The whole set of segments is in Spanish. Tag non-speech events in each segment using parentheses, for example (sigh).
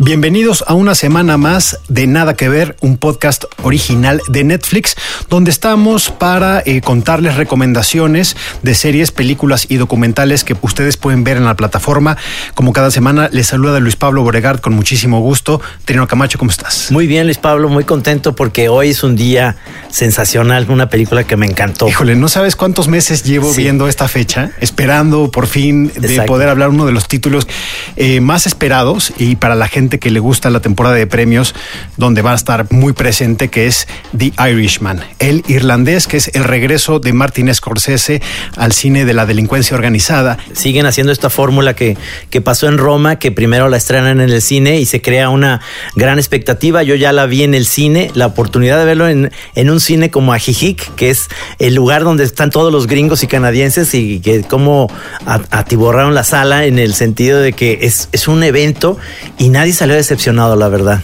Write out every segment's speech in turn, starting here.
Bienvenidos a una semana más de Nada que Ver, un podcast original de Netflix, donde estamos para eh, contarles recomendaciones de series, películas y documentales que ustedes pueden ver en la plataforma. Como cada semana, les saluda Luis Pablo Boregard con muchísimo gusto. Trino Camacho, ¿cómo estás? Muy bien, Luis Pablo, muy contento porque hoy es un día sensacional, una película que me encantó. Híjole, no sabes cuántos meses llevo Sí. viendo esta fecha, esperando por fin de Exacto. poder hablar uno de los títulos eh, más esperados y para la gente que le gusta la temporada de premios, donde va a estar muy presente, que es The Irishman, el irlandés, que es el regreso de Martin Scorsese al cine de la delincuencia organizada. Siguen haciendo esta fórmula que, que pasó en Roma, que primero la estrenan en el cine y se crea una gran expectativa. Yo ya la vi en el cine, la oportunidad de verlo en, en un cine como Ajijic, que es el lugar donde están todos los gringos y canadienses y que cómo atiborraron la sala en el sentido de que es, es un evento y nadie salió decepcionado, la verdad.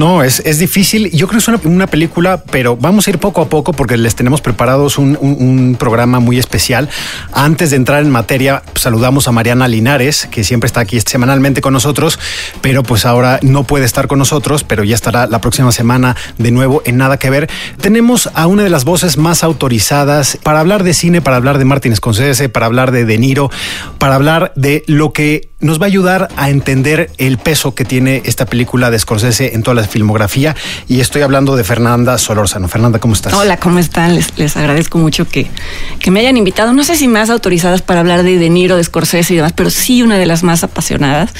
No, es, es difícil. Yo creo que es una, una película, pero vamos a ir poco a poco porque les tenemos preparados un, un- programa muy especial. Antes de entrar en materia, saludamos a Mariana Linares, que siempre está aquí semanalmente con nosotros, pero pues ahora no puede estar con nosotros, pero ya estará la próxima semana de nuevo en Nada que Ver. Tenemos a una de las voces más autorizadas para hablar de cine, para hablar de Martin Scorsese, para hablar de De Niro, para hablar de lo que nos va a ayudar a entender el peso que tiene esta película de Scorsese en toda la filmografía. Y estoy hablando de Fernanda Solórzano. Fernanda, ¿cómo estás? Hola, ¿cómo están? Les, les agradezco mucho que, que me hayan invitado. No sé si más autorizadas para hablar de De Niro, de Scorsese y demás, pero sí una de las más apasionadas.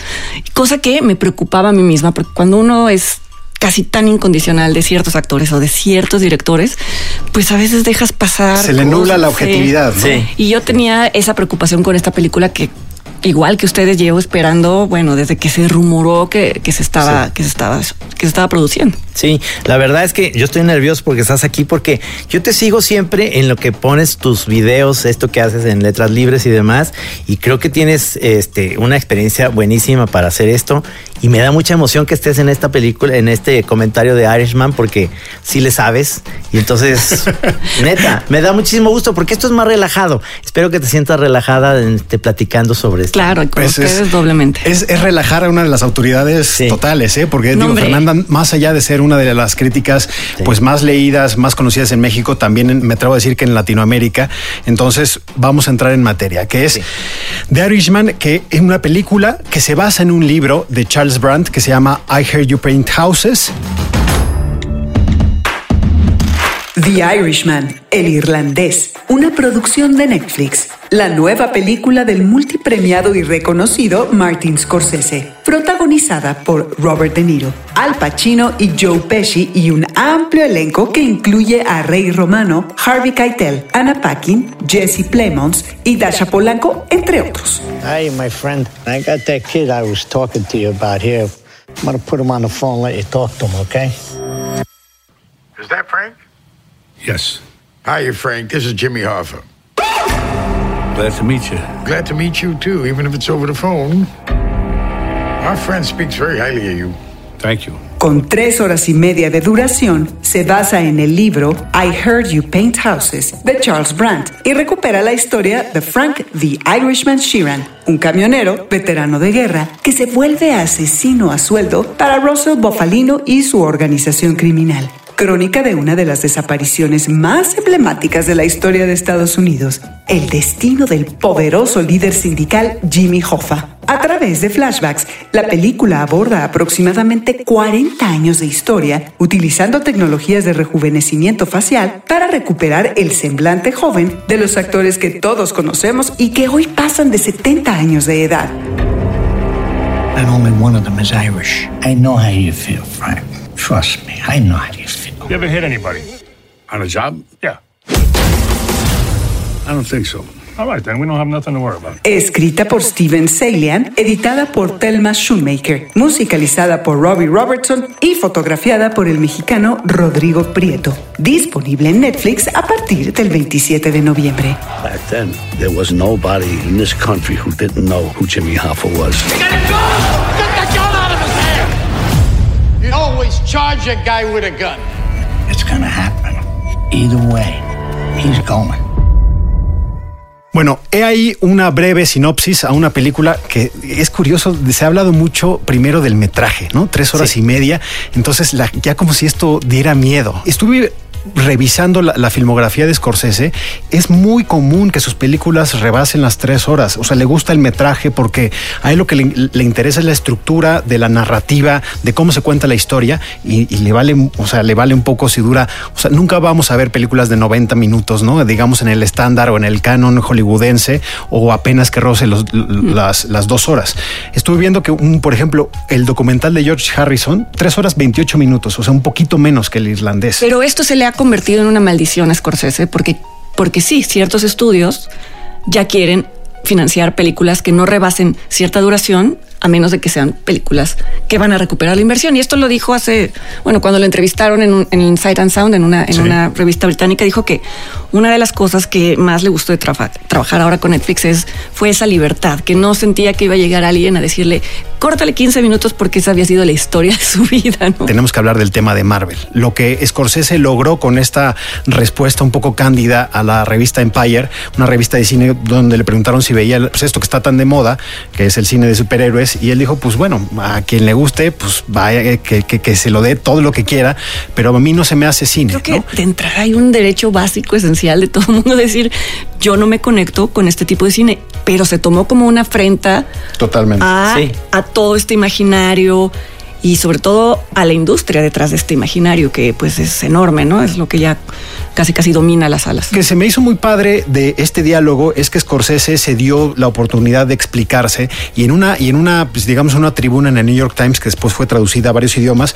Cosa que me preocupaba a mí misma, porque cuando uno es casi tan incondicional de ciertos actores o de ciertos directores, pues a veces dejas pasar. Se le nubla la objetividad, ¿no? Sí. Y yo tenía esa preocupación con esta película que igual que ustedes llevo esperando, bueno, desde que se rumoró que, que se estaba, Sí. que se estaba, que se estaba produciendo. Sí, la verdad es que yo estoy nervioso porque estás aquí, porque yo te sigo siempre en lo que pones tus videos, esto que haces en letras libres y demás, y creo que tienes este, una experiencia buenísima para hacer esto, y me da mucha emoción que estés en esta película, en este comentario de Irishman, porque sí le sabes, y entonces, (laughs) neta, me da muchísimo gusto, porque esto es más relajado. Espero que te sientas relajada este, platicando sobre esto. Claro, y con Pues ustedes doblemente. Es, es relajar a una de las autoridades Sí. totales, ¿eh? porque No, digo, hombre. Fernanda, más allá de ser una de las críticas pues más leídas, más conocidas en México, también en- me atrevo a decir que en Latinoamérica. Entonces vamos a entrar en materia, que es The Irishman, que es una película que se basa en un libro de Charles Brandt que se llama I Heard You Paint Houses. The Irishman, El Irlandés, una producción de Netflix, la nueva película del multipremiado y reconocido Martin Scorsese, protagonizada por Robert De Niro, Al Pacino y Joe Pesci y un amplio elenco que incluye a Ray Romano, Harvey Keitel, Anna Paquin, Jesse Plemons y Dasha Polanco, entre otros. Hey, my friend, I got that kid I was talking to you about here. I'm gonna put him on the phone and let you talk to him, okay? Is that Frank? Yes. Hi, Frank. This is Jimmy Hoffa. Glad to meet you. Glad to meet you, too, even if it's over the phone. Our friend speaks very highly of you. Thank you. Con tres horas y media de duración, se basa en el libro I Heard You Paint Houses de Charles Brandt y recupera la historia de Frank the Irishman Sheeran, un camionero veterano de guerra que se vuelve asesino a sueldo para Russell Bofalino y su organización criminal. Crónica de una de las desapariciones más emblemáticas de la historia de Estados Unidos, el destino del poderoso líder sindical Jimmy Hoffa. A través de flashbacks, la película aborda aproximadamente 40 años de historia utilizando tecnologías de rejuvenecimiento facial para recuperar el semblante joven de los actores que todos conocemos y que hoy pasan de 70 años de edad. And only one of them is Irish. I know how you feel, Frank. Trust me, I know how you feel. You ever hit anybody? On a job? Yeah. I don't think so. All right, then we don't have nothing to worry about. Escrita por Steven Salian, editada por Thelma Shoemaker, musicalizada por Robbie Robertson y fotografiada por el mexicano Rodrigo Prieto. Disponible en Netflix a partir del 27 de noviembre. Back then, there was nobody in this country who didn't know who Jimmy Hoffa was. You always charge a guy with a gun. It's gonna happen. Either way, he's going. Bueno, he ahí una breve sinopsis a una película que es curioso, se ha hablado mucho primero del metraje, ¿no? Tres horas y media, entonces la- ya como si esto diera miedo. Estuve revisando la, la filmografía de Scorsese, es muy común que sus películas rebasen las tres horas. O sea, le gusta el metraje porque a él lo que le, le interesa es la estructura de la narrativa, de cómo se cuenta la historia y, y le vale, o sea, le vale un poco si dura. O sea, nunca vamos a ver películas de 90 minutos, ¿no? Digamos en el estándar o en el canon hollywoodense o apenas que roce los- las, las dos horas. Estuve viendo que, un, por ejemplo, el documental de George Harrison, tres horas 28 minutos, o sea, un poquito menos que el irlandés. Pero esto se le convertido en una maldición a Scorsese porque, porque sí, ciertos estudios ya quieren financiar películas que no rebasen cierta duración a menos de que sean películas que van a recuperar la inversión. Y esto lo dijo hace, bueno, cuando lo entrevistaron en, un, en Sight and Sound, en una, en Sí. una revista británica, dijo que una de las cosas que más le gustó de trabajar ahora con Netflix es, fue esa libertad, que no sentía que iba a llegar alguien a decirle, córtale 15 minutos porque esa había sido la historia de su (laughs) vida, ¿no? tenemos que hablar del tema de Marvel. Lo que Scorsese logró con esta respuesta un poco cándida a la revista Empire, una revista de cine donde le preguntaron si veía pues, esto que está tan de moda, que es el cine de superhéroes, y él dijo, pues bueno, a quien le guste, pues vaya, eh, que, que- que se lo dé todo lo que quiera, pero a mí no se me hace cine. Creo que ¿no? de entrada hay un derecho básico, esencial de todo el mundo decir, yo no me conecto con este tipo de cine, pero se tomó como una afrenta Totalmente. a, Sí. a todo este imaginario y sobre todo a la industria detrás de este imaginario que pues es enorme, ¿no? Es lo que ya casi casi domina las salas. que se me hizo muy padre de este diálogo es que Scorsese se dio la oportunidad de explicarse y en una y en una pues, digamos una tribuna en el New York Times que después fue traducida a varios idiomas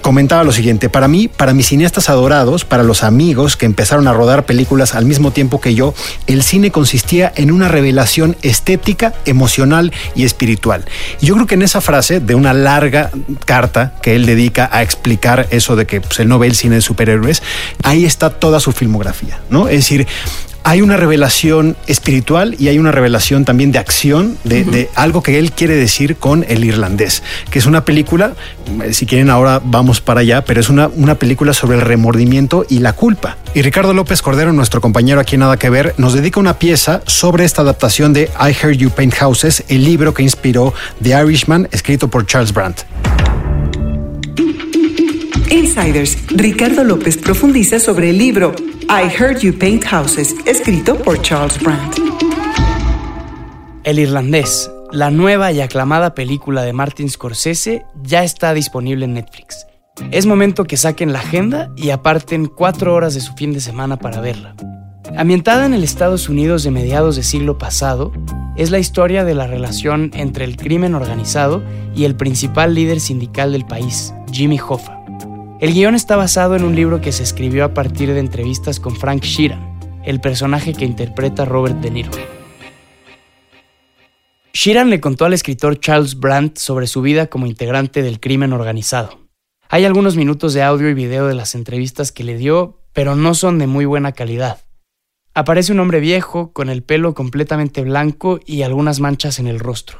comentaba lo siguiente para mí para mis cineastas adorados para los amigos que empezaron a rodar películas al mismo tiempo que yo el cine consistía en una revelación estética emocional y espiritual y yo creo que en esa frase de una larga carta que él dedica a explicar eso de que pues, él no ve el cine de superhéroes ahí está toda su filmografía no es decir hay una revelación espiritual y hay una revelación también de acción, de, de algo que él quiere decir con El Irlandés, que es una película, eh, si quieren ahora vamos para allá, pero es una, una película sobre el remordimiento y la culpa. Y Ricardo López Cordero, nuestro compañero aquí en Nada que Ver, nos dedica una pieza sobre esta adaptación de I Heard You Paint Houses, el libro que inspiró The Irishman, escrito por Charles Brandt. Insiders, Ricardo López profundiza sobre el libro I Heard You Paint Houses, escrito por Charles Brandt. El Irlandés, la nueva y aclamada película de Martin Scorsese, ya está disponible en Netflix. Es momento que saquen la agenda y aparten cuatro horas de su fin de semana para verla. Ambientada en el Estados Unidos de mediados del siglo pasado, es la historia de la relación entre el crimen organizado y el principal líder sindical del país, Jimmy Hoffa. El guion está basado en un libro que se escribió a partir de entrevistas con Frank Sheeran, el personaje que interpreta Robert De Niro. Sheeran le contó al escritor Charles Brandt sobre su vida como integrante del crimen organizado. Hay algunos minutos de audio y video de las entrevistas que le dio, pero no son de muy buena calidad. Aparece un hombre viejo, con el pelo completamente blanco y algunas manchas en el rostro.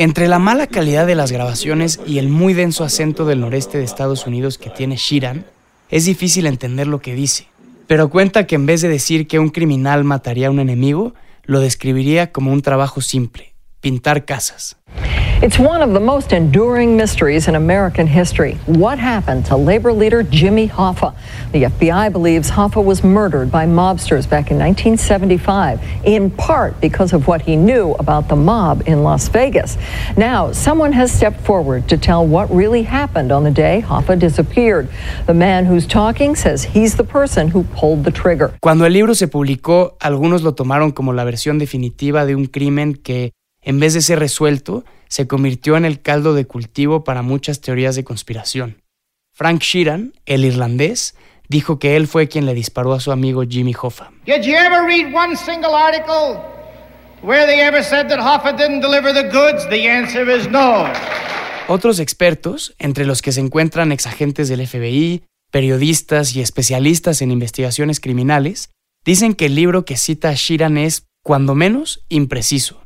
Entre la mala calidad de las grabaciones y el muy denso acento del noreste de Estados Unidos que tiene Sheeran, es difícil entender lo que dice. Pero cuenta que en vez de decir que un criminal mataría a un enemigo, lo describiría como un trabajo simple, pintar casas. It's one of the most enduring mysteries in American history. What happened to labor leader Jimmy Hoffa? The FBI believes Hoffa was murdered by mobsters back in 1975, in part because of what he knew about the mob in Las Vegas. Now, someone has stepped forward to tell what really happened on the day Hoffa disappeared. The man who's talking says he's the person who pulled the trigger. Cuando el libro se publicó, algunos lo tomaron como la versión definitiva de un crimen que, en vez de ser resuelto, se convirtió en el caldo de cultivo para muchas teorías de conspiración. Frank Sheeran, el irlandés, dijo que él fue quien le disparó a su amigo Jimmy Hoffa. Did you ever read one single article where they ever said that Hoffa didn't deliver the goods? The answer is no. Otros expertos, entre los que se encuentran exagentes del FBI, periodistas y especialistas en investigaciones criminales, dicen que el libro que cita a Sheeran es, cuando menos, impreciso.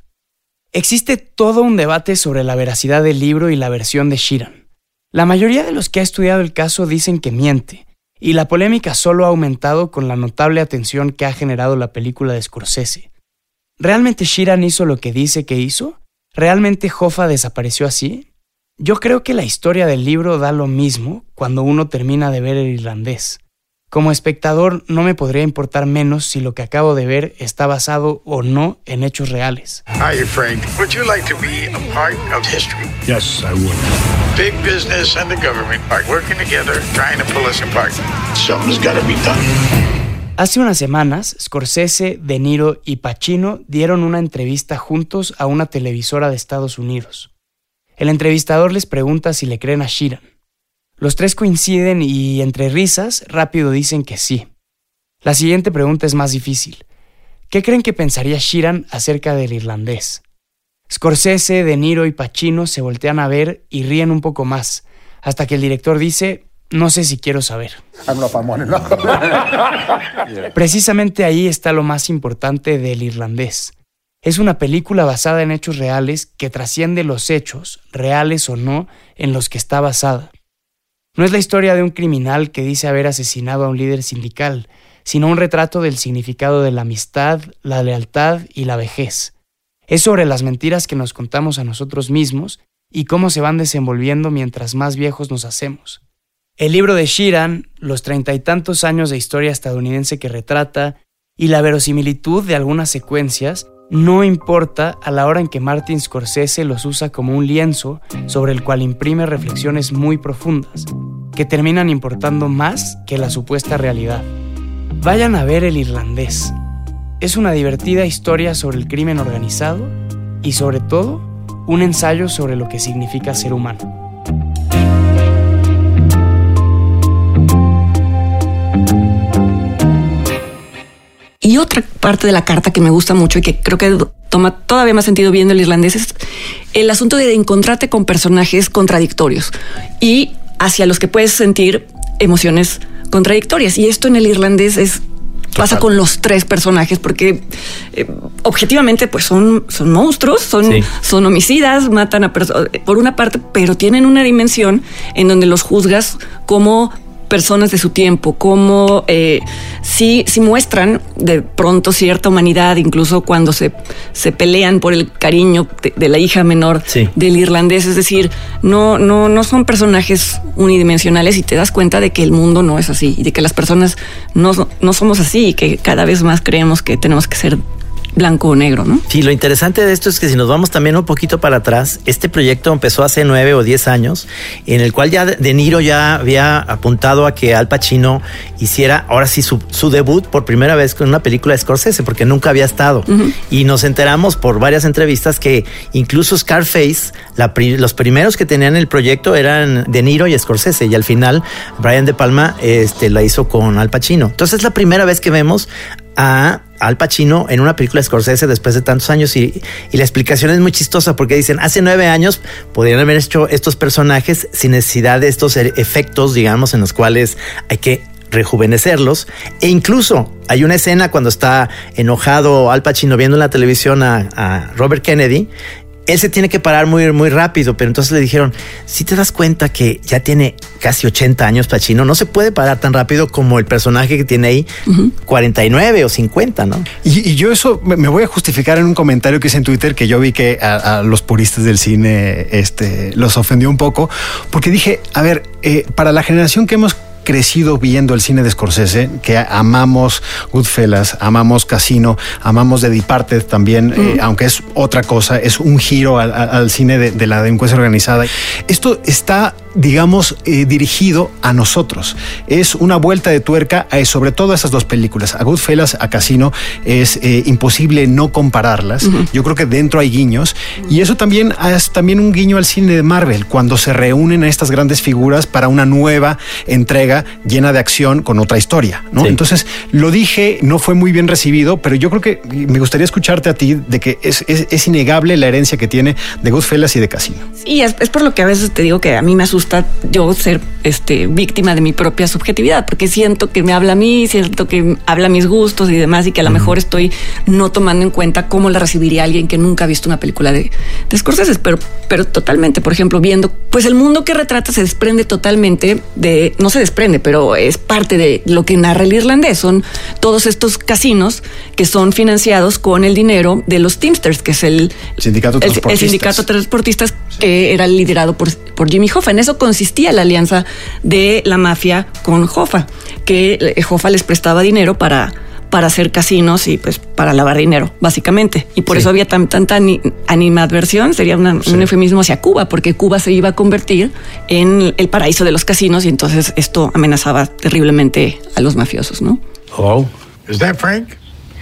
Existe todo un debate sobre la veracidad del libro y la versión de Sheeran. La mayoría de los que ha estudiado el caso dicen que miente, y la polémica solo ha aumentado con la notable atención que ha generado la película de Scorsese. ¿Realmente Sheeran hizo lo que dice que hizo? ¿Realmente Hoffa desapareció así? Yo creo que la historia del libro da lo mismo cuando uno termina de ver el irlandés. Como espectador no me podría importar menos si lo que acabo de ver está basado o no en hechos reales. Hi, Frank. Would you like to be a part of history? Yes, I would. Big business and the government are working together, trying to pull us apart. Something's got to be done. Hace unas semanas, Scorsese, De Niro y Pacino dieron una entrevista juntos a una televisora de Estados Unidos. El entrevistador les pregunta si le creen a Sheeran. Los tres coinciden y, entre risas, rápido dicen que sí. La siguiente pregunta es más difícil. ¿Qué creen que pensaría Sheeran acerca del irlandés? Scorsese, De Niro y Pacino se voltean a ver y ríen un poco más, hasta que el director dice, no sé si quiero saber. (laughs) Precisamente ahí está lo más importante del irlandés. Es una película basada en hechos reales que trasciende los hechos, reales o no, en los que está basada. No es la historia de un criminal que dice haber asesinado a un líder sindical, sino un retrato del significado de la amistad, la lealtad y la vejez. Es sobre las mentiras que nos contamos a nosotros mismos y cómo se van desenvolviendo mientras más viejos nos hacemos. El libro de Sheeran, los treinta y tantos años de historia estadounidense que retrata, y la verosimilitud de algunas secuencias no importa a la hora en que Martin Scorsese los usa como un lienzo sobre el cual imprime reflexiones muy profundas, que terminan importando más que la supuesta realidad. Vayan a ver El Irlandés. Es una divertida historia sobre el crimen organizado y sobre todo un ensayo sobre lo que significa ser humano. Y otra parte de la carta que me gusta mucho y que creo que toma todavía más sentido viendo el irlandés es el asunto de encontrarte con personajes contradictorios y hacia los que puedes sentir emociones contradictorias. Y esto en el irlandés es pasa con los tres personajes porque eh, objetivamente pues son, son monstruos, son, son homicidas, matan a personas por una parte, pero tienen una dimensión en donde los juzgas como personas de su tiempo, cómo eh, sí, muestran de pronto cierta humanidad, incluso cuando se, se pelean por el cariño de, la hija menor del irlandés. Es decir, no, no, no son personajes unidimensionales y te das cuenta de que el mundo no es así y de que las personas no, no somos así y que cada vez más creemos que tenemos que ser blanco o negro, ¿no? Sí, lo interesante de esto es que si nos vamos también un poquito para atrás, este proyecto empezó hace nueve o diez años, en el cual ya De Niro ya había apuntado a que Al Pacino hiciera ahora sí su, debut por primera vez con una película de Scorsese, porque nunca había estado. Y nos enteramos por varias entrevistas que incluso Scarface, los primeros que tenían el proyecto eran De Niro y Scorsese, y al final Brian De Palma este, la hizo con Al Pacino. Entonces es la primera vez que vemos a Al Pacino en una película de Scorsese después de tantos años y, la explicación es muy chistosa porque dicen hace nueve años podrían haber hecho estos personajes sin necesidad de estos e-, efectos digamos en los cuales hay que rejuvenecerlos. E incluso hay una escena cuando está enojado Al Pacino viendo en la televisión a Robert Kennedy él se tiene que parar muy, muy rápido, pero entonces le dijeron, si te das cuenta que ya tiene casi 80 años Pachino, no se puede parar tan rápido como el personaje que tiene ahí 49 o 50, ¿no? Y, yo eso me voy a justificar en un comentario que hice en Twitter que yo vi que a, los puristas del cine este, los ofendió un poco, porque dije, a ver, eh, para la generación que hemos crecido viendo el cine de Scorsese, que amamos Goodfellas, amamos Casino, amamos The Departed también, eh, aunque es otra cosa, es un giro al, cine de, la delincuencia organizada. Esto está digamos, eh, dirigido a nosotros. Es una vuelta de tuerca, eh, sobre todo esas dos películas, a Goodfellas, a Casino, es eh, imposible no compararlas. Yo creo que dentro hay guiños y eso también es también un guiño al cine de Marvel, cuando se reúnen a estas grandes figuras para una nueva entrega llena de acción con otra historia, ¿no? Entonces, lo dije, no fue muy bien recibido, pero yo creo que me gustaría escucharte a ti de que es, es, es innegable la herencia que tiene de Goodfellas y de Casino. Sí, es, es por lo que a veces te digo que a mí me asusta yo ser este, víctima de mi propia subjetividad, porque siento que me habla a mí, siento que habla a mis gustos y demás, y que a lo mejor estoy no tomando en cuenta cómo la recibiría alguien que nunca ha visto una película de, de Scorsese, pero, pero totalmente, por ejemplo, viendo, pues el mundo que retrata se desprende totalmente de, no se desprende, pero es parte de lo que narra el irlandés, son todos estos casinos que son financiados con el dinero de los Teamsters, que es el, sindicato el, el sindicato de transportistas que era liderado por, por Jimmy Hoffa. En eso consistía la alianza de la mafia con Hoffa, que eh, Hoffa les prestaba dinero para para hacer casinos y pues para lavar dinero, básicamente. Y por Sí. eso había tan- tanta ani- animadversión, sería una- un eufemismo hacia Cuba, porque Cuba se iba a convertir en el paraíso de los casinos y entonces esto amenazaba terriblemente a los mafiosos, ¿no? Hello? Is that Frank?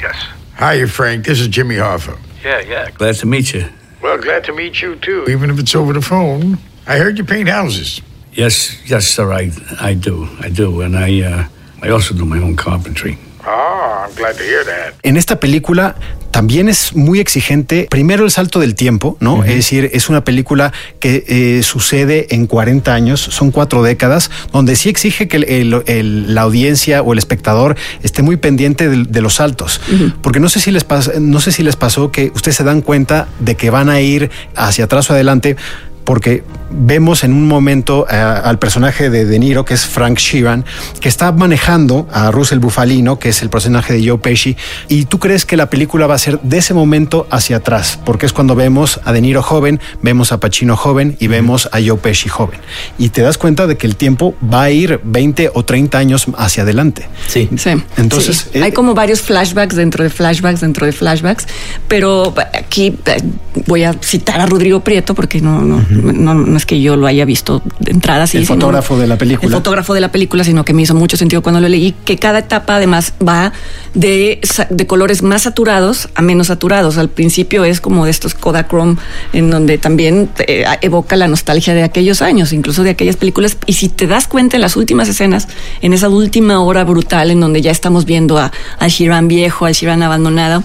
Yes. Hi, Frank. This is Jimmy Hoffa. Yeah, yeah. Glad to meet you. Well, glad to meet you too, even if it's over the phone. I heard you paint houses. Yes, yes, sir. I, I do. I do, and I, uh, I also do my own carpentry. Oh, I'm glad to hear that. En esta película también es muy exigente. Primero el salto del tiempo, ¿no? Es decir, es una película que eh, sucede en 40 años, son cuatro décadas, donde sí exige que el- el- el- la audiencia o el espectador esté muy pendiente de, de los saltos. Porque no sé, si les pas- no sé si les pasó que ustedes se dan cuenta de que van a ir hacia atrás o adelante. Porque vemos en un momento eh, al personaje de De Niro, que es Frank Sheeran, que está manejando a Russell Bufalino, que es el personaje de Joe Pesci, y tú crees que la película va a ser de ese momento hacia atrás, porque es cuando vemos a De Niro joven, vemos a Pacino joven y vemos a Joe Pesci joven. Y te das cuenta de que el tiempo va a ir 20 o 30 años hacia adelante. Sí. Sí. Entonces, Sí. eh, hay como varios flashbacks dentro de flashbacks dentro de flashbacks, pero aquí eh, voy a citar a Rodrigo Prieto porque no, no, no, no es que yo lo haya visto de entrada. así, El fotógrafo de la película. El fotógrafo de la película, sino que me hizo mucho sentido cuando lo leí, que cada etapa además va de, de colores más saturados a menos saturados. Al principio es como de estos Kodachrome, en donde también eh, evoca la nostalgia de aquellos años, incluso de aquellas películas. Y si te das cuenta en las últimas escenas, en esa última hora brutal en donde ya estamos viendo a, al Shiran viejo, al Shiran abandonado,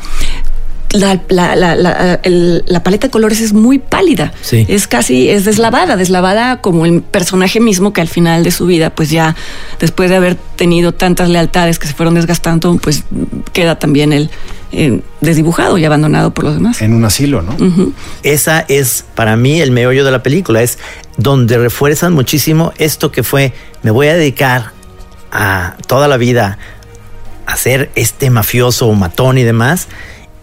la, la, la, la, el- la paleta de colores es muy pálida. Sí. Es casi, es deslavada, deslavada como el personaje mismo que al final de su vida, pues ya después de haber tenido tantas lealtades que se fueron desgastando, pues queda también el eh, desdibujado y abandonado por los demás. en un asilo, ¿no? Esa es para mí el meollo de la película, es donde refuerzan muchísimo esto que fue, me voy a dedicar a toda la vida a ser este mafioso matón y demás.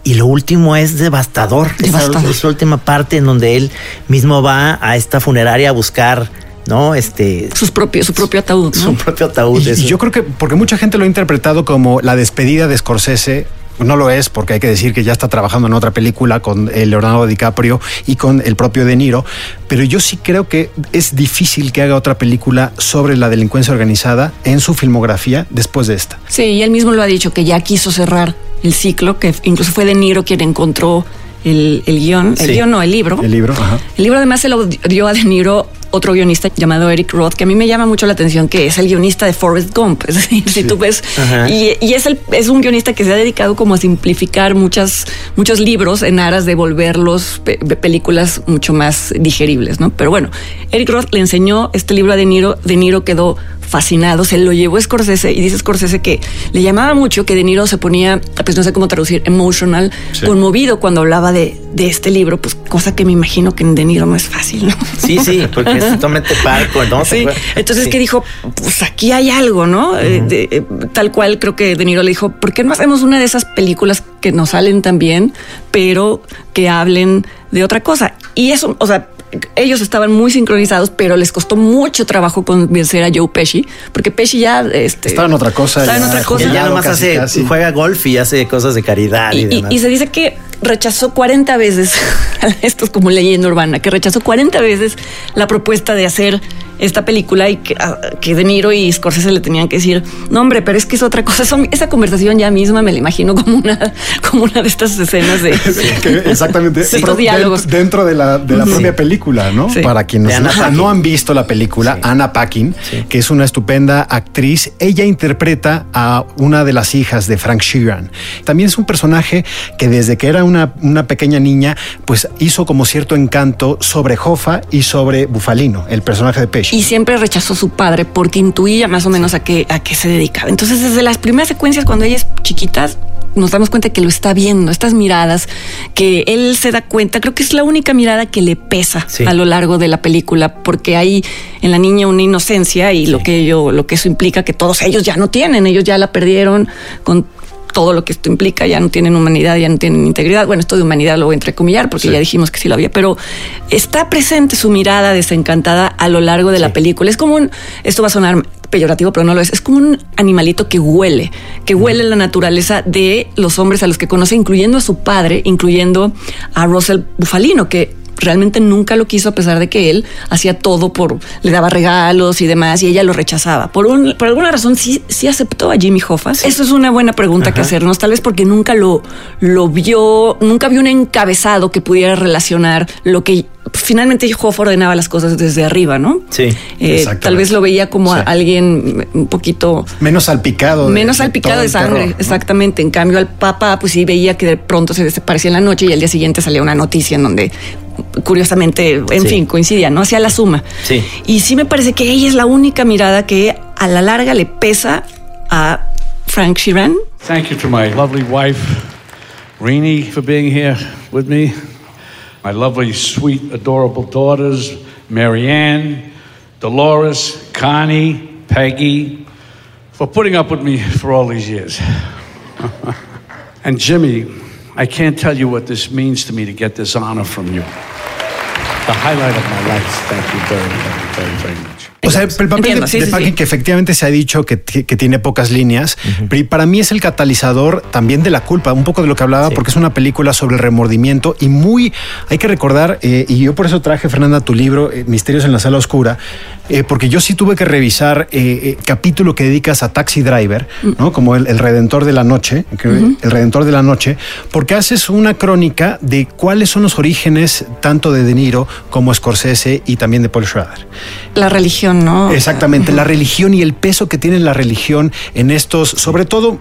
Y lo último es devastador. Esa, Devastador. esa última parte en donde él mismo va a esta funeraria a buscar, ¿no? Este, Sus propios, su propio ataúd. ¿no? su propio ataúd. Y, yo creo que, porque mucha gente lo ha interpretado como la despedida de Scorsese. No lo es, porque hay que decir que ya está trabajando en otra película con Leonardo DiCaprio y con el propio De Niro. Pero yo sí creo que es difícil que haga otra película sobre la delincuencia organizada en su filmografía después de esta. Sí, y él mismo lo ha dicho, que ya quiso cerrar el ciclo, que incluso fue De Niro quien encontró el, el guion, el guion no, el libro. El libro, ajá. El libro además se lo dio a De Niro otro guionista llamado Eric Roth, que a mí me llama mucho la atención, que es el guionista de Forrest Gump. (laughs) Es decir, si tú ves, y, y es, el, es un guionista que se ha dedicado como a simplificar muchas, muchos libros en aras de volverlos pe- pe- películas mucho más digeribles, ¿no? Pero bueno, Eric Roth le enseñó este libro a De Niro, De Niro quedó fascinado, se lo llevó Scorsese y dice Scorsese que le llamaba mucho que De Niro se ponía, pues no sé cómo traducir, emotional, conmovido cuando hablaba de, de este libro, pues cosa que me imagino que en De Niro no es fácil, ¿no? Sí, sí, porque es totalmente (laughs) parco, ¿no? ¿Te Sí, entonces Sí. que dijo, pues aquí hay algo, ¿no? Eh, de- eh, tal cual creo que De Niro le dijo, ¿por qué no hacemos una de esas películas que nos salen tan bien, pero que hablen de otra cosa? Y eso, o sea, ellos estaban muy sincronizados, pero les costó mucho trabajo convencer a Joe Pesci, porque Pesci ya este, Estaba en otra cosa. Estaba en ya otra cosa. Ya nomás hace, casi. juega golf y hace cosas de caridad y, Y, y- demás. y se dice que rechazó 40 veces, (laughs) esto es como leyenda urbana, que rechazó 40 veces la propuesta de hacer esta película y que, que De Niro y Scorsese le tenían que decir, no hombre, pero es que es otra cosa. Son- esa conversación ya misma me la imagino como una, como una de estas escenas de (laughs) Que exactamente. Sí. Diálogos. dent- Dentro de la, de la Sí. propia película, ¿no? Sí. Para quienes no han visto la película, Anna Paquin, que es una estupenda actriz. Ella interpreta a una de las hijas de Frank Sheeran. También es un personaje que desde que era una, una pequeña niña, pues hizo como cierto encanto sobre Hoffa y sobre Bufalino, el personaje de Pesci. y siempre rechazó a su padre porque intuía más o menos a qué, a qué se dedicaba. Entonces, desde las primeras secuencias, cuando ella es chiquita, nos damos cuenta que lo está viendo, estas miradas, que él se da cuenta, creo que es la única mirada que le pesa Sí. a lo largo de la película, porque hay en la niña una inocencia y lo que ello, lo que eso implica que todos ellos ya no tienen, ellos ya la perdieron con todo lo que esto implica, ya no tienen humanidad, ya no tienen integridad. Bueno, esto de humanidad lo voy a entrecomillar porque ya dijimos que sí lo había, pero está presente su mirada desencantada a lo largo de la película. Es como un, esto va a sonar peyorativo, pero no lo es, es como un animalito que huele, que huele la naturaleza de los hombres a los que conoce, incluyendo a su padre, incluyendo a Russell Bufalino, que realmente nunca lo quiso a pesar de que él hacía todo por le daba regalos y demás y ella lo rechazaba por un por alguna razón sí sí aceptó a Jimmy Hoffa eso es una buena pregunta que hacernos tal vez porque nunca lo lo vio nunca vio un encabezado que pudiera relacionar lo que finalmente Hoffa ordenaba las cosas desde arriba no Sí. Eh, tal vez lo veía como a alguien un poquito Menos salpicado. de- menos de salpicado de el sangre, terror, ¿no? exactamente. En cambio, al Papa, pues sí veía que de pronto se desaparecía en la noche y al día siguiente salía una noticia en donde, curiosamente, en Sí. fin, coincidía, ¿no? Hacía la suma. Sí. Y sí me parece que ella es la única mirada que a la larga le pesa a Frank Sheeran. Thank you to my lovely wife, Renee, for being here with me. My lovely, sweet, adorable daughters, Marianne, Dolores, Connie, Peggy, for putting up with me for all these years. (laughs) and Jimmy, I can't tell you what this means to me to get this honor from you. The highlight of my life. Thank you very, very, very, very much. O sea, el papel Entiendo, de, sí, de sí, que efectivamente se ha dicho que, ti- que tiene pocas líneas, pero para mí es el catalizador también de la culpa, un poco de lo que hablaba, porque es una película sobre el remordimiento y muy, hay que recordar, eh, y yo por eso traje, Fernanda, tu libro, eh, Misterios en la Sala Oscura, eh, porque yo sí tuve que revisar eh, eh, capítulo que dedicas a Taxi Driver, ¿no? Como el, el Redentor de la Noche, que- el Redentor de la Noche, porque haces una crónica de cuáles son los orígenes tanto de De Niro como Scorsese y también de Paul Schrader. La religión, ¿no? Exactamente, la religión y el peso que tiene la religión en estos, sobre todo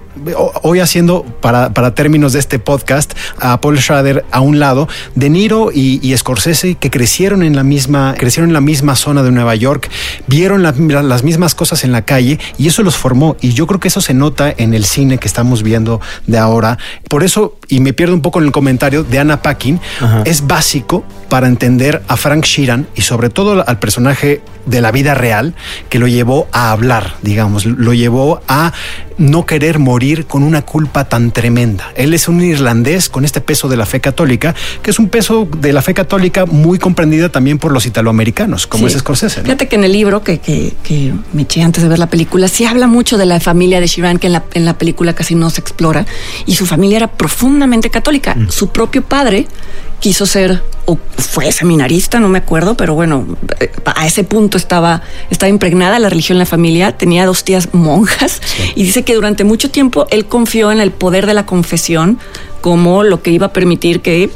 hoy haciendo para, para términos de este podcast a Paul Schrader a un lado, De Niro y, y Scorsese que crecieron en la misma, crecieron en la misma zona de Nueva York, vieron la- la- las mismas cosas en la calle y eso los formó y yo creo que eso se nota en el cine que estamos viendo de ahora. Por eso, y me pierdo un poco en el comentario de Anna Paquin, es básico para entender a Frank Sheeran y sobre todo al personaje de la vida real que lo llevó a hablar, digamos, lo llevó a no querer morir con una culpa tan tremenda. Él es un irlandés con este peso de la fe católica, que es un peso de la fe católica muy comprendida también por los italoamericanos, como Sí. es Scorsese. ¿no? Fíjate que en el libro que, que, que me eché antes de ver la película, sí habla mucho de la familia de Shiran, que en la, en la película casi no se explora. Y su familia era profundamente católica. Su propio padre quiso ser, o fue seminarista, no me acuerdo, pero bueno, eh, a ese punto estaba, estaba impregnada la religión en la familia. Tenía dos tías monjas y dice que durante mucho tiempo él confió en el poder de la confesión como lo que iba a permitir que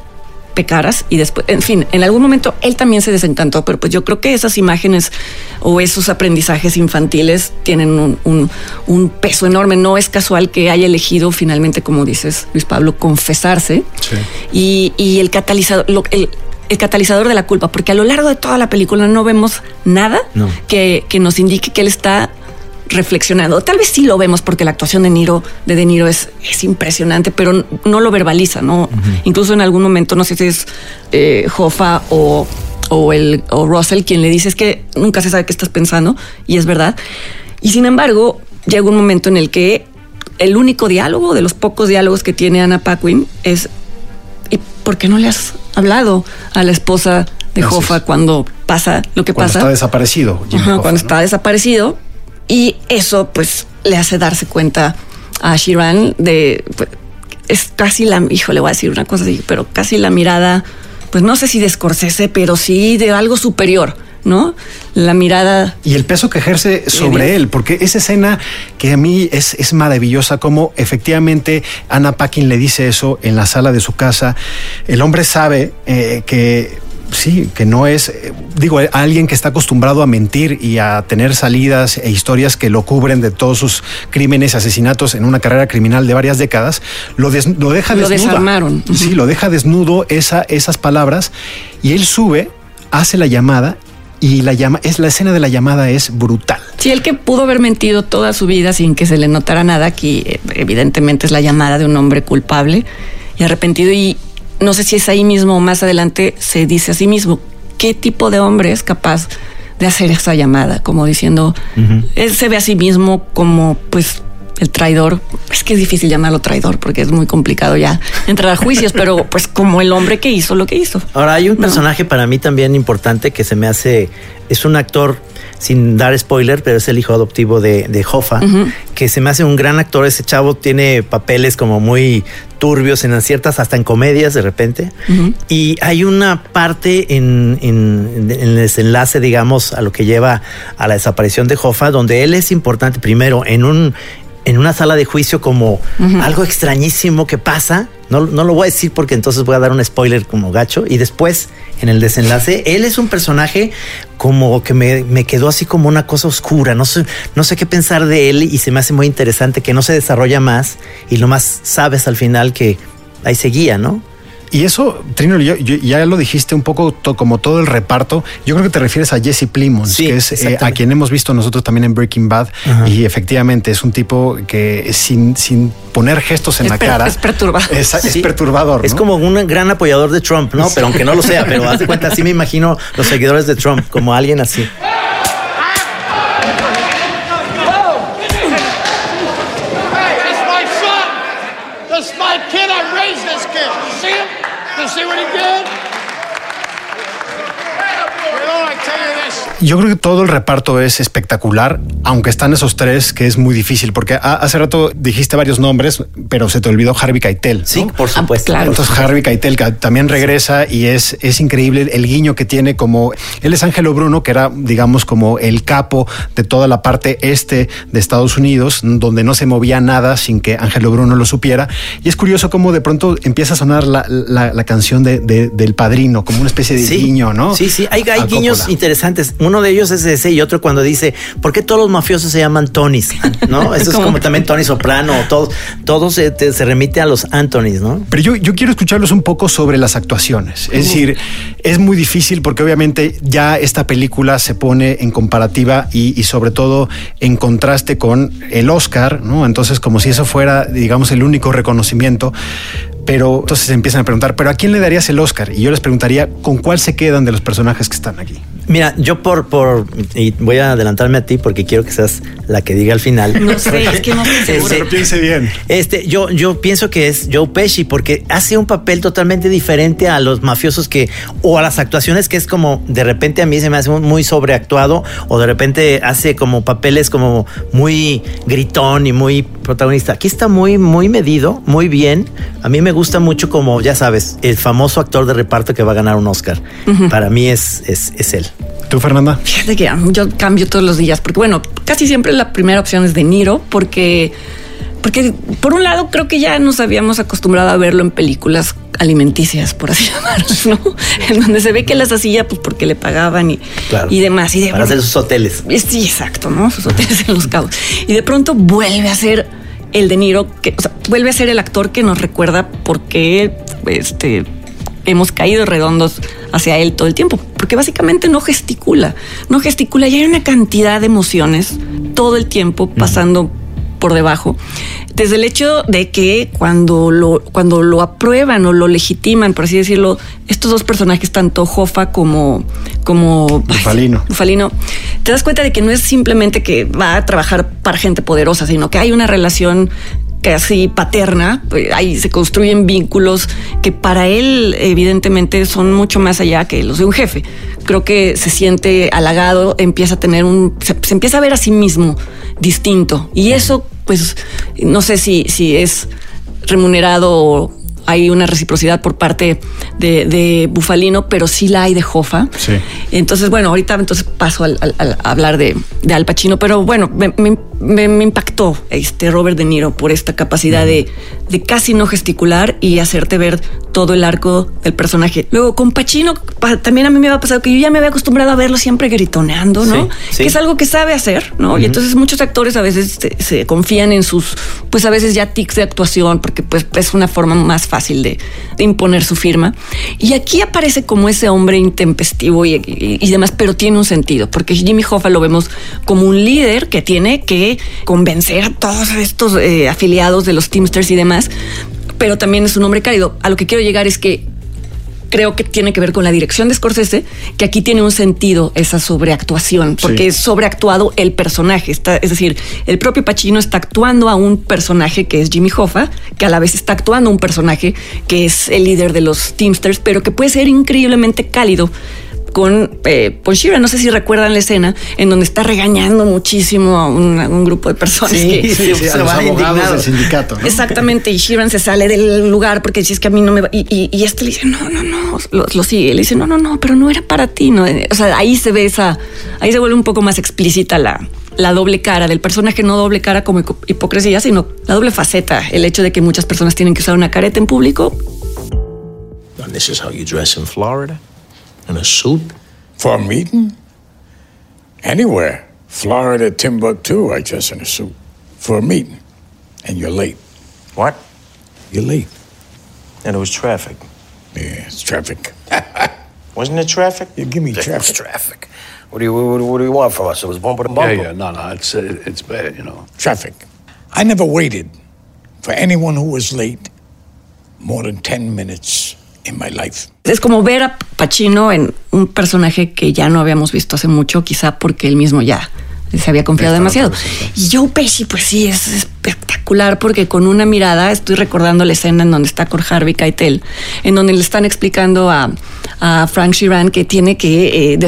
pecaras y después, en fin, en algún momento él también se desencantó, pero pues yo creo que esas imágenes o esos aprendizajes infantiles tienen un, un- un peso enorme. No es casual que haya elegido finalmente, como dices, Luis Pablo, confesarse y, y el catalizador, lo- el, el catalizador de la culpa, porque a lo largo de toda la película no vemos nada No. que, que nos indique que él está reflexionando. Tal vez sí lo vemos porque la actuación de Niro, de De Niro es, es impresionante, pero no lo verbaliza, ¿no? Incluso en algún momento, no sé si es eh, Hoffa o, o, el, o Russell quien le dice es que nunca se sabe qué estás pensando, y es verdad. Y sin embargo, llega un momento en el que el único diálogo, de los pocos diálogos que tiene Anna Paquin, es ¿y por qué no le has hablado a la esposa de es. cuando pasa lo que Cuando pasa? está desaparecido. Jimmy Ajá, Hoffa, cuando ¿no? está desaparecido. Y eso, pues, le hace darse cuenta a Shiran de. pues, es casi la. Hijo, le voy a decir una cosa así, pero casi la mirada, pues no sé si de Scorsese, pero sí de algo superior ¿no? La mirada. Y el peso que ejerce sobre él, porque esa escena que a mí es, es maravillosa, como efectivamente Anna Paquin le dice eso en la sala de su casa. El hombre sabe eh, que sí, que no es, eh, digo, alguien que está acostumbrado a mentir y a tener salidas e historias que lo cubren de todos sus crímenes, asesinatos en una carrera criminal de varias décadas, lo, des, lo deja Lo desarmaron. Sí, lo deja desnudo esa, esas palabras y él sube, hace la llamada y la llama, es la escena de la llamada es brutal. Sí, el que pudo haber mentido toda su vida sin que se le notara nada, aquí eh, evidentemente es la llamada de un hombre culpable y arrepentido y no sé si es ahí mismo o más adelante se dice a sí mismo qué tipo de hombre es capaz de hacer esa llamada, como diciendo, él se ve a sí mismo como pues el traidor, es que es difícil llamarlo traidor porque es muy complicado ya entrar a juicios, pero pues como el hombre que hizo lo que hizo. Ahora hay un No. personaje para mí también importante que se me hace, es un actor, sin dar spoiler, pero es el hijo adoptivo de, de Hoffa, que se me hace un gran actor. Ese chavo tiene papeles como muy turbios en ciertas, hasta en comedias de repente. Y hay una parte en, en- en el desenlace, digamos, a lo que lleva a la desaparición de Hoffa, donde él es importante primero en un en una sala de juicio como algo extrañísimo que pasa. No, no lo voy a decir porque entonces voy a dar un spoiler como gacho. Y después, en el desenlace, él es un personaje como que me, me quedó así como una cosa oscura. No sé, no sé qué pensar de él y se me hace muy interesante que no se desarrolla más y lo más sabes al final que ahí seguía, ¿no? Y eso, Trino, yo- yo- ya lo dijiste un poco to- como todo el reparto. Yo creo que te refieres a Jesse Plimons, Sí, que es eh, a quien hemos visto nosotros también en Breaking Bad. Ajá. Y efectivamente es un tipo que sin, sin poner gestos en Es la per- cara. es perturbador. Es, es Sí. perturbador. Es como un gran apoyador de Trump, ¿no? Pero aunque no lo sea, pero haz de cuenta, así me imagino los seguidores de Trump, como alguien así. Hey, that's my son. That's my kid. I raised this kid. You see him? You see what he did? Well, I tell you this. Yo creo que todo el reparto es espectacular, aunque están esos tres, que es muy difícil, porque hace rato dijiste varios nombres, pero se te olvidó Harvey Keitel. ¿no? Sí, por supuesto. claro. Entonces Harvey Keitel que también regresa y es, es increíble el guiño que tiene como él es Ángelo Bruno, que era digamos como el capo de toda la parte este de Estados Unidos, donde no se movía nada sin que Ángelo Bruno lo supiera. Y es curioso cómo de pronto empieza a sonar la, la- la canción de, de- del padrino, como una especie de Sí, guiño, ¿no? Sí, sí, hay, guiños Coppola. interesantes. Uno de ellos es ese y otro cuando dice, ¿por qué todos los mafiosos se llaman Tonys? ¿No? (laughs) Eso es como también Tony Soprano, todos, todos se, te- se remite a los Antonys, ¿no? Pero yo, yo quiero escucharlos un poco sobre las actuaciones. Es decir, es muy difícil porque obviamente ya esta película se pone en comparativa y, y sobre todo en contraste con el Oscar, ¿no? Entonces, como si eso fuera, digamos, el único reconocimiento. Pero entonces se empiezan a preguntar, ¿pero a quién le darías el Oscar? Y yo les preguntaría, ¿con cuál se quedan de los personajes que están aquí? Mira, yo por, por, y voy a adelantarme a ti porque quiero que seas la que diga al final. No sé, es que no segura. Este, piense bien. Este, yo, yo pienso que es Joe Pesci porque hace un papel totalmente diferente a los mafiosos que, o a las actuaciones que es como de repente a mí se me hace muy sobreactuado o de repente hace como papeles como muy gritón y muy protagonista. Aquí está muy, muy medido, muy bien. A mí me gusta mucho como, ya sabes, el famoso actor de reparto que va a ganar un Oscar. Para mí es, es, es él. ¿Tú, Fernanda? Fíjate que yo cambio todos los días, porque bueno, casi siempre la primera opción es De Niro, porque, porque por un lado creo que ya nos habíamos acostumbrado a verlo en películas alimenticias, por así (laughs) llamarlos, ¿no? En donde se ve que las hacía pues porque le pagaban y, Claro. y demás. Y de, Para hacer sus hoteles. Sí, exacto, ¿no? Sus hoteles en los cabos. Y de pronto vuelve a ser el De Niro, que, o sea, vuelve a ser el actor que nos recuerda por qué este, hemos caído redondos hacia él todo el tiempo. Porque básicamente no gesticula, no gesticula y hay una cantidad de emociones todo el tiempo pasando por debajo. Desde el hecho de que cuando lo, cuando lo aprueban o lo legitiman, por así decirlo, estos dos personajes, tanto Jofa como, como Bufalino. Bufalino, te das cuenta de que no es simplemente que va a trabajar para gente poderosa, sino que hay una relación casi paterna, pues, ahí se construyen vínculos que para él evidentemente son mucho más allá que los de un jefe. Creo que se siente halagado, empieza a tener un, se, se empieza a ver a sí mismo distinto y eso pues no sé si, si es remunerado o hay una reciprocidad por parte de, de Bufalino, pero sí la hay de Hoffa. Sí. Entonces, bueno, ahorita entonces paso al, al- al- a hablar de, de Al Pacino, pero bueno, me, me- me- me impactó este Robert De Niro por esta capacidad de, de casi no gesticular y hacerte ver todo el arco del personaje. Luego, con Pacino, pa- también a mí me había pasado que yo ya me había acostumbrado a verlo siempre gritoneando, ¿no? Sí, sí. Que es algo que sabe hacer, ¿no? Y entonces muchos actores a veces se, se confían en sus, pues a veces ya tics de actuación, porque pues es una forma más fácil de, de imponer su firma. Y aquí aparece como ese hombre intempestivo y, y- y demás, pero tiene un sentido, porque Jimmy Hoffa lo vemos como un líder que tiene que convencer a todos estos eh, afiliados de los Teamsters y demás, pero también es un hombre cálido. A lo que quiero llegar es que creo que tiene que ver con la dirección de Scorsese, que aquí tiene un sentido esa sobreactuación, porque Sí. es sobreactuado el personaje. Está, es decir, el propio Pacino está actuando a un personaje que es Jimmy Hoffa, que a la vez está actuando a un personaje que es el líder de los Teamsters, pero que puede ser increíblemente cálido. Con eh, Paul Sheeran, no sé si recuerdan la escena en donde está regañando muchísimo a un, a un grupo de personas. Sí, que, sí, Sí, se a los abogados del sindicato. ¿no? Exactamente, y Sheeran se sale del lugar porque dice es que a mí no me va. Y, y, y este le dice, no, no, no, lo, lo sigue. Le dice, no, no, no, pero no era para ti. No. O sea, ahí se ve esa, ahí se vuelve un poco más explícita la, la doble cara del personaje, no doble cara como hipo- hipocresía, sino la doble faceta. El hecho de que muchas personas tienen que usar una careta en público. And this is how you dress in Florida? In a suit? For a meeting? Anywhere. Florida, Timbuktu, I dress in a suit. For a meeting. And you're late. What? You're late. And it was traffic. Yeah, it's traffic. (laughs) Wasn't it traffic? You give me It was traffic. traffic. What do you what, what do you want from us? It was bumper to Yeah, bumper. yeah, no, no, it's uh, it's bad, you know. Traffic. I never waited for anyone who was late more than 10 minutes in my life. Es como ver a Pacino en un personaje que ya no habíamos visto hace mucho, quizá porque él mismo ya se había confiado demasiado. Y Joe Pesci, pues sí, es espectacular porque con una mirada, estoy recordando la escena en donde está con Harvey Keitel, en donde le están explicando a, a Frank Sheeran que tiene que, eh,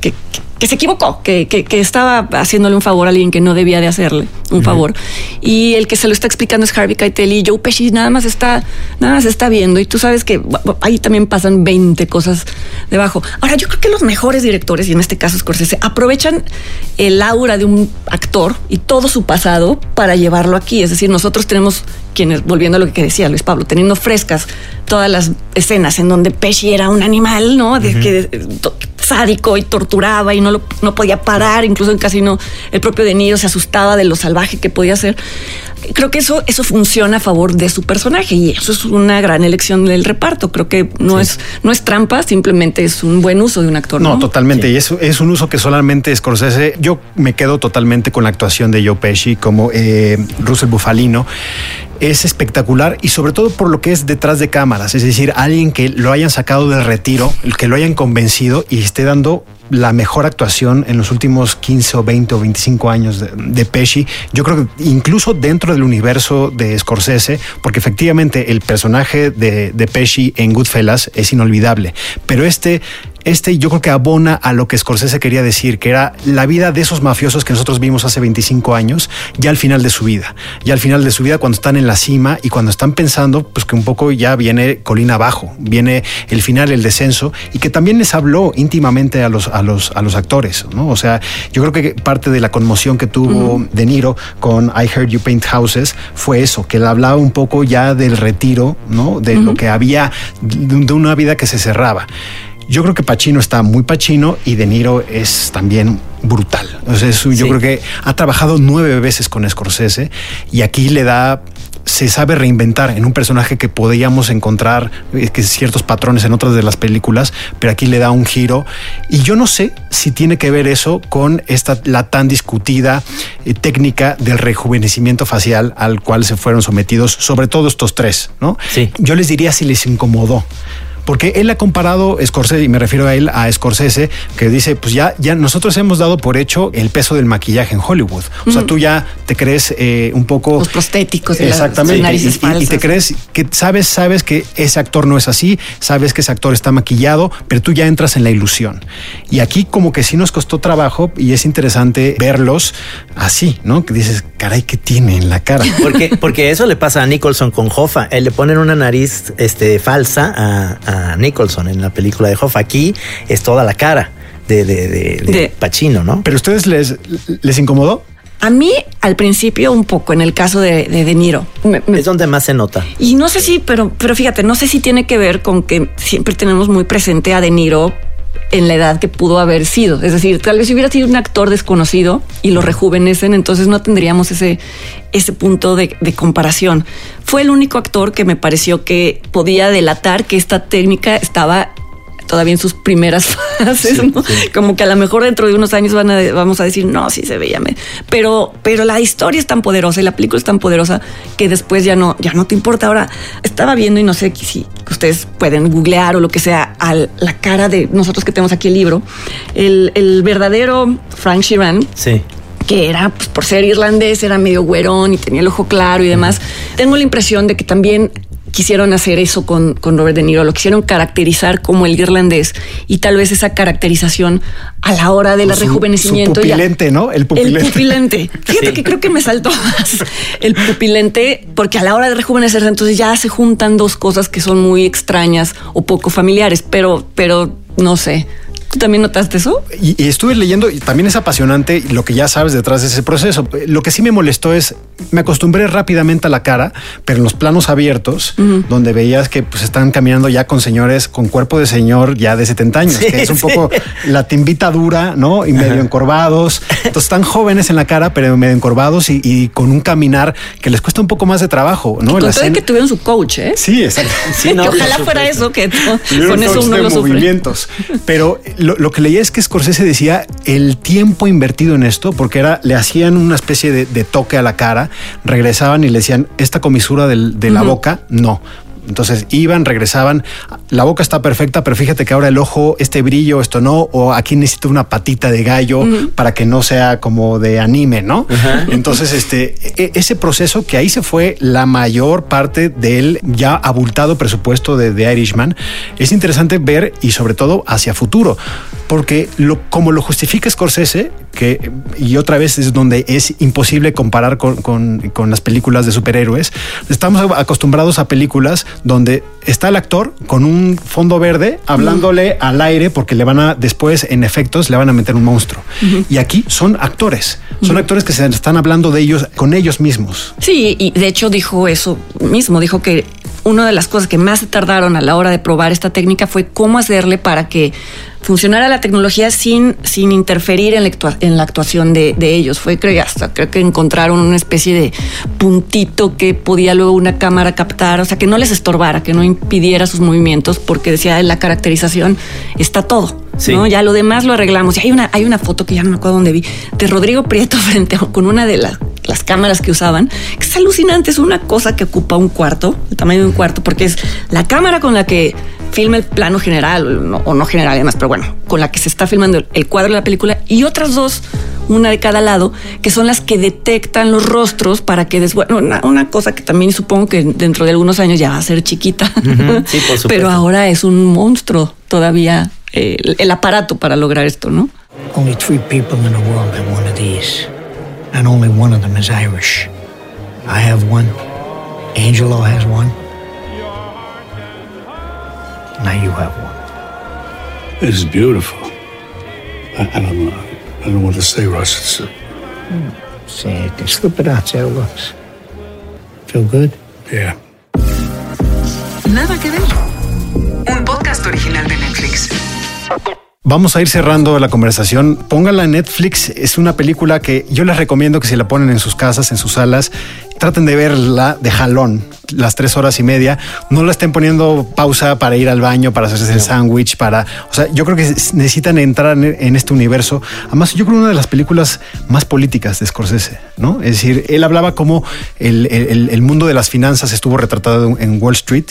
que, que se equivocó, que, que- que estaba haciéndole un favor a alguien que no debía de hacerle un favor. Y el que se lo está explicando es Harvey Keitel y Joe Pesci nada más está, nada más está viendo. Y tú sabes que ahí también pasan 20 cosas debajo. Ahora, yo creo que los mejores directores, y en este caso Scorsese, aprovechan el aura de un actor y todo su pasado para llevarlo aquí. Es decir, nosotros tenemos quienes, volviendo a lo que decía Luis Pablo, teniendo frescas todas las escenas en donde Pesci era un animal, ¿no? De que eh, sádico y torturaba y no lo no podía parar, incluso en Casino el propio De Niro se asustaba de lo salvaje que podía ser. Creo que eso eso funciona a favor de su personaje y eso es una gran elección del reparto. Creo que no es no es trampa, simplemente es un buen uso de un actor. No, No, totalmente. Y es, es un uso que solamente Scorsese. Yo me quedo totalmente con la actuación de Joe Pesci como eh, Russell Bufalino. Es espectacular y sobre todo por lo que es detrás de cámaras. Es decir, alguien que lo hayan sacado del retiro, que lo hayan convencido y esté dando la mejor actuación en los últimos 15 o 20 o 25 años de, de Pesci. Yo creo que incluso dentro del universo de Scorsese, porque efectivamente el personaje de, de Pesci en Goodfellas es inolvidable, pero este este yo creo que abona a lo que Scorsese quería decir, que era la vida de esos mafiosos que nosotros vimos hace 25 años, ya al final de su vida, ya al final de su vida cuando están en la cima y cuando están pensando, pues que un poco ya viene colina abajo, viene el final, el descenso, y que también les habló íntimamente a los, a los, a los actores, ¿no? O sea, yo creo que parte de la conmoción que tuvo De Niro con I Heard You Paint Houses fue eso, que él hablaba un poco ya del retiro, ¿no? De lo que había, de una vida que se cerraba. Yo creo que Pacino está muy Pacino y De Niro es también brutal. O sea, es- yo Sí. creo que ha trabajado nueve veces con Scorsese y aquí le da se sabe reinventar en un personaje que podíamos encontrar eh, que ciertos patrones en otras de las películas, pero aquí le da un giro. Y yo no sé si tiene que ver eso con esta la tan discutida eh, técnica del rejuvenecimiento facial al cual se fueron sometidos, sobre todo estos tres, ¿no? Sí. Yo les diría si les incomodó Porque él ha comparado Scorsese, y me refiero a él, a Scorsese, que dice, pues ya, ya nosotros hemos dado por hecho el peso del maquillaje en Hollywood. O sea, tú ya te crees eh, un poco... Los prostéticos las Exactamente. narices y, y- y falsas. te crees que sabes, sabes que ese actor no es así, sabes que ese actor está maquillado, pero tú ya entras en la ilusión. Y aquí como que sí nos costó trabajo y es interesante verlos así, ¿no? Que dices, caray, ¿qué tiene en la cara? Porque, porque eso le pasa a Nicholson con Hoffa. Él le ponen una nariz este, falsa a, a Nicholson en la película de Hoffa. Aquí es toda la cara de, de, de, de De- Pacino, ¿no? ¿Pero ustedes les, les incomodó? A mí, al principio, un poco, en el caso de De, de Niro. Me- me- Es donde más se nota. y no sé si, pero, pero fíjate, no sé si tiene que ver con que siempre tenemos muy presente a De Niro en la edad que pudo haber sido. Es decir, tal vez si hubiera sido un actor desconocido y lo rejuvenecen, entonces no tendríamos ese, ese punto de, de comparación. Fue el único actor que me pareció que podía delatar que esta técnica estaba todavía en sus primeras (laughs) fases, ¿no? Como que a lo mejor dentro de unos años van a, vamos a decir, no, sí se veía. me-". Pero, pero la historia es tan poderosa y la película es tan poderosa que después ya no, ya no te importa. Ahora, estaba viendo y no sé si ustedes pueden googlear o lo que sea, a la cara de nosotros que tenemos aquí el libro, el, el verdadero Frank Sheeran, Sí. que era, pues, por ser irlandés, era medio güerón y tenía el ojo claro y demás. Tengo la impresión de que también quisieron hacer eso con, con Robert De Niro, lo quisieron caracterizar como el irlandés y tal vez esa caracterización a la hora del su- rejuvenecimiento. Ya- pupilente, ¿no? El pupilente. el pupilente. (laughs) Fíjate Sí. que creo que me saltó más el pupilente, porque a la hora de rejuvenecerse, entonces ya se juntan dos cosas que son muy extrañas o poco familiares, pero, pero no sé. ¿Tú también notaste eso? Y, y estuve leyendo y también es apasionante lo que ya sabes detrás de ese proceso. Lo que sí me molestó es, me acostumbré rápidamente a la cara, pero en los planos abiertos, donde veías que pues están caminando ya con señores con cuerpo de señor ya de 70 años, Sí, que es un sí. poco la timbita dura, ¿no? Y medio encorvados. Entonces están jóvenes en la cara, pero medio encorvados y, y con un caminar que les cuesta un poco más de trabajo, ¿no? Con todo y escena- que tuvieron su coach, ¿eh? Sí, exacto. (laughs) Sí, no, que por ojalá fuera eso, que no- con eso uno de lo sufre. movimientos. Pero lo, lo que leí es que Scorsese decía el tiempo invertido en esto, porque era, le hacían una especie de, de toque a la cara, regresaban y le decían, esta comisura del- de la boca, no. Entonces iban, regresaban, la boca está perfecta, pero fíjate que ahora el ojo, este brillo, esto no, o aquí necesito una patita de gallo para que no sea como de anime, ¿no? (laughs) Entonces, este, e- ese proceso que ahí se fue la mayor parte del ya abultado presupuesto de The Irishman, es interesante ver y sobre todo hacia futuro, porque lo, como lo justifica Scorsese, que y otra vez es donde es imposible comparar con, con- con las películas de superhéroes, estamos acostumbrados a películas donde está el actor con un fondo verde hablándole al aire porque le van a después en efectos le van a meter un monstruo. Y aquí son actores, son actores que se están hablando de ellos con ellos mismos. Sí, y de hecho dijo eso mismo, dijo que una de las cosas que más se tardaron a la hora de probar esta técnica fue cómo hacerle para que funcionara la tecnología sin, sin interferir en la, actuación de, ellos. Fue creo hasta creo que encontraron una especie de puntito que podía luego una cámara captar, o sea, que no les estorbara, que no impidiera sus movimientos, porque decía en la caracterización está todo. Sí. ¿no? Ya lo demás lo arreglamos. Y hay una, hay una foto que ya no me acuerdo dónde vi, de Rodrigo Prieto (laughs) frente a, con una de las, las cámaras que usaban, que es alucinante, es una cosa que ocupa un cuarto, el tamaño de un cuarto, porque es la cámara con la que filma el plano general, o no, o no general además, pero bueno, con la que se está filmando el cuadro de la película, y otras dos, una de cada lado, que son las que detectan los rostros para que des, bueno, una, una cosa que también supongo que dentro de algunos años ya va a ser chiquita, sí, por (laughs) supuesto. pero ahora es un monstruo todavía eh, el, el aparato para lograr esto, ¿no? Only three people in the world have one of these, and only one of them is Irish. I have one. Angelo has one. Now you have one. This is beautiful. I, I don't know. I don't know what to say, Russ. It's, uh, Say it. Slip it out. See how it looks. Feel good? yeah. Nada que ver. Un podcast original de Netflix. Vamos a ir cerrando la conversación. Póngala en Netflix. Es una película que yo les recomiendo que si la ponen en sus casas, en sus salas, traten de verla de jalón las tres horas y media, no la estén poniendo pausa para ir al baño, para hacerse el sándwich, para, o sea, yo creo que necesitan entrar en, este universo. Además, yo creo una de las películas más políticas de Scorsese, ¿no? Es decir, él hablaba como el, el, el mundo de las finanzas estuvo retratado en Wall Street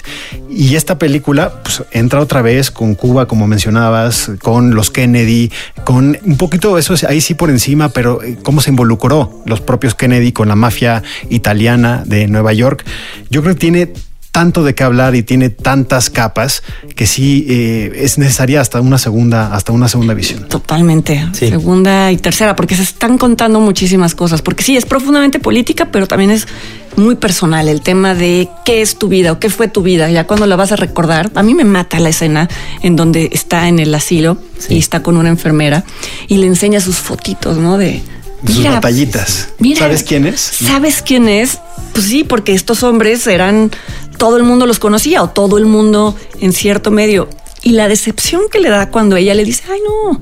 y esta película pues, entra otra vez con Cuba, como mencionabas, con los Kennedy, con un poquito eso es ahí sí por encima, pero eh, cómo se involucró los propios Kennedy con la mafia italiana de Nueva York. Yo creo que tiene tanto de qué hablar y tiene tantas capas que sí eh, es necesaria hasta una segunda, hasta una segunda visión. Totalmente. Segunda y tercera, porque se están contando muchísimas cosas. Porque sí, es profundamente política, pero también es muy personal el tema de qué es tu vida o qué fue tu vida. Ya cuando la vas a recordar, a mí me mata la escena en donde está en el asilo y está con una enfermera y le enseña sus fotitos, ¿no? De sus batallitas. ¿Sabes quién es? ¿Sabes quién es? Pues sí, porque estos hombres eran todo el mundo los conocía o todo el mundo en cierto medio. Y la decepción que le da cuando ella le dice, ay, no,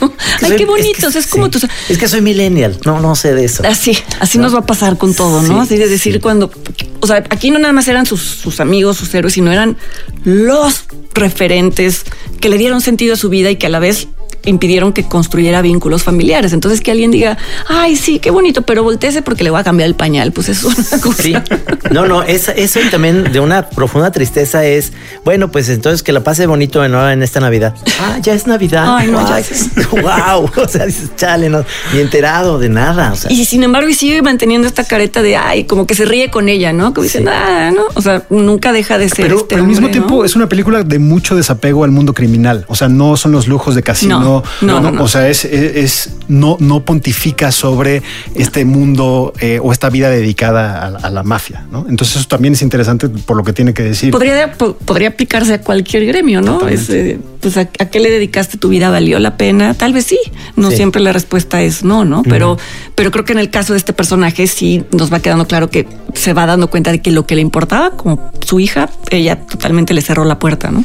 (laughs) ay, qué bonitos, es, como tú. Es que soy millennial, no, no sé de eso. Así, así nos va a pasar con todo, ¿no? así de decir cuando, o sea, aquí no nada más eran sus, sus amigos, sus héroes, sino eran los referentes que le dieron sentido a su vida y que a la vez impidieron que construyera vínculos familiares. Entonces que alguien diga, ay, sí, qué bonito, pero volteese porque le voy a cambiar el pañal, pues es una cosa. No, no, eso, eso también de una profunda tristeza es, bueno, pues entonces que la pase bonito en esta Navidad. Ah, ya es Navidad. Ay, no, ya es... wow. (laughs) O sea, dices, chale, no, ni enterado de nada. Y sin embargo, y sigue manteniendo esta careta de, ay, como que se ríe con ella, ¿no? Como dice, ah, ¿no? O sea, nunca deja de ser. Pero, este pero al mismo tiempo es una película de mucho desapego al mundo criminal. O sea, no son los lujos de casino. No no, no, o sea, es, es, no, no pontifica sobre este mundo eh, o esta vida dedicada a, la mafia, ¿no? Entonces eso también es interesante por lo que tiene que decir. Podría, podría aplicarse a cualquier gremio, ¿no? Eh, pues ¿a, qué le dedicaste tu vida? ¿Valió la pena? Tal vez sí. No siempre la respuesta es no, ¿no? Pero, pero creo que en el caso de este personaje sí nos va quedando claro que se va dando cuenta de que lo que le importaba, como su hija, ella totalmente le cerró la puerta, ¿no?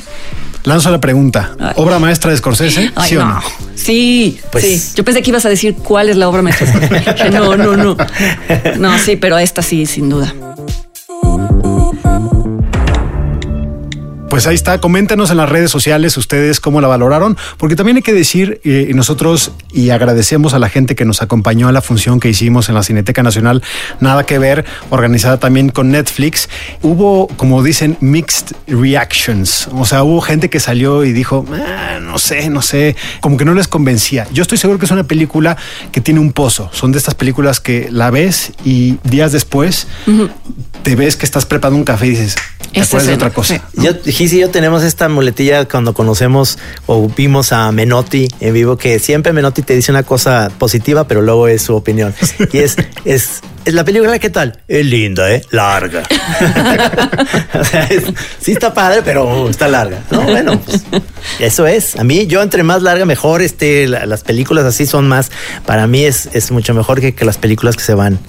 Lanzo la pregunta. ¿Obra maestra de Scorsese? ¿Sí o no? Sí, pues sí. Yo pensé que ibas a decir cuál es la obra maestra. de Scorsese. (laughs) no, no, no. No, sí, pero esta sí, sin duda. Pues ahí está, coméntenos en las redes sociales ustedes cómo la valoraron, porque también hay que decir, eh, nosotros y agradecemos a la gente que nos acompañó a la función que hicimos en la Cineteca Nacional, nada que ver, organizada también con Netflix, hubo, como dicen, mixed reactions, o sea, hubo gente que salió y dijo, ah, no sé, no sé, como que no les convencía. Yo estoy seguro que es una película que tiene un pozo, son de estas películas que la ves y días después te ves que estás preparando un café y dices, ¿te acuerdas de otra cosa? Yo Giz y yo tenemos esta muletilla cuando conocemos o vimos a Menotti en vivo, que siempre Menotti te dice una cosa positiva, pero luego es su opinión. Y es, (laughs) es, es la película, ¿qué tal? Es linda, ¿eh? Larga. (laughs) o sea, sí está padre, pero está larga. No, bueno, pues, eso es. A mí, yo entre más larga, mejor. Este, las películas así son más. Para mí es, es mucho mejor que, que las películas que se van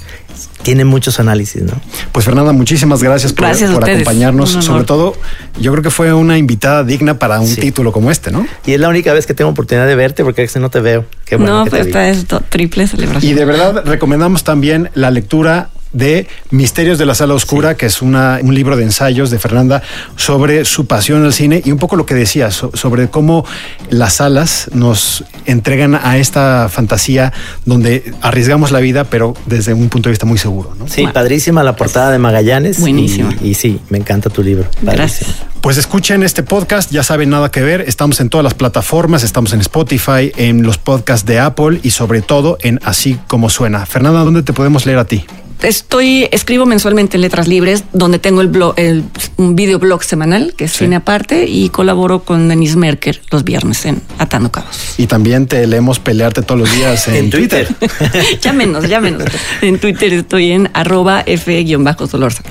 tiene muchos análisis, ¿no? Pues Fernanda, muchísimas gracias por, acompañarnos. Sobre todo, yo creo que fue una invitada digna para un título como este, ¿no? Y es la única vez que tengo oportunidad de verte porque no te veo. Qué bueno no, pues esta es triple celebración. Y de verdad recomendamos también la lectura de Misterios de la Sala Oscura, que es una, un libro de ensayos de Fernanda sobre su pasión al cine y un poco lo que decía sobre cómo las salas nos entregan a esta fantasía donde arriesgamos la vida, pero desde un punto de vista muy seguro. ¿no? Sí, padrísima la portada de Magallanes. Buenísima. Y, sí, me encanta tu libro. Gracias. Pues escuchen este podcast, ya saben nada que ver, estamos en todas las plataformas, estamos en Spotify, en los podcasts de Apple y sobre todo en Así como suena. Fernanda, ¿dónde te podemos leer a ti? Estoy, escribo mensualmente en Letras Libres, donde tengo el blog, el, un videoblog semanal, que es cine aparte, y colaboro con Denise Merker los viernes en Atando Cabos. Y también te leemos pelearte todos los días (laughs) en, Twitter. (laughs) (laughs) ya menos, ya menos. En Twitter estoy en arroba f-dolorza.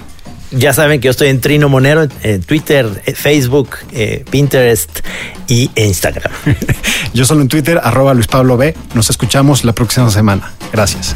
Ya saben que yo estoy en Trino Monero, en Twitter, Facebook, eh, Pinterest y Instagram. yo solo en Twitter, arroba Luis Pablo B. Nos escuchamos la próxima semana. Gracias.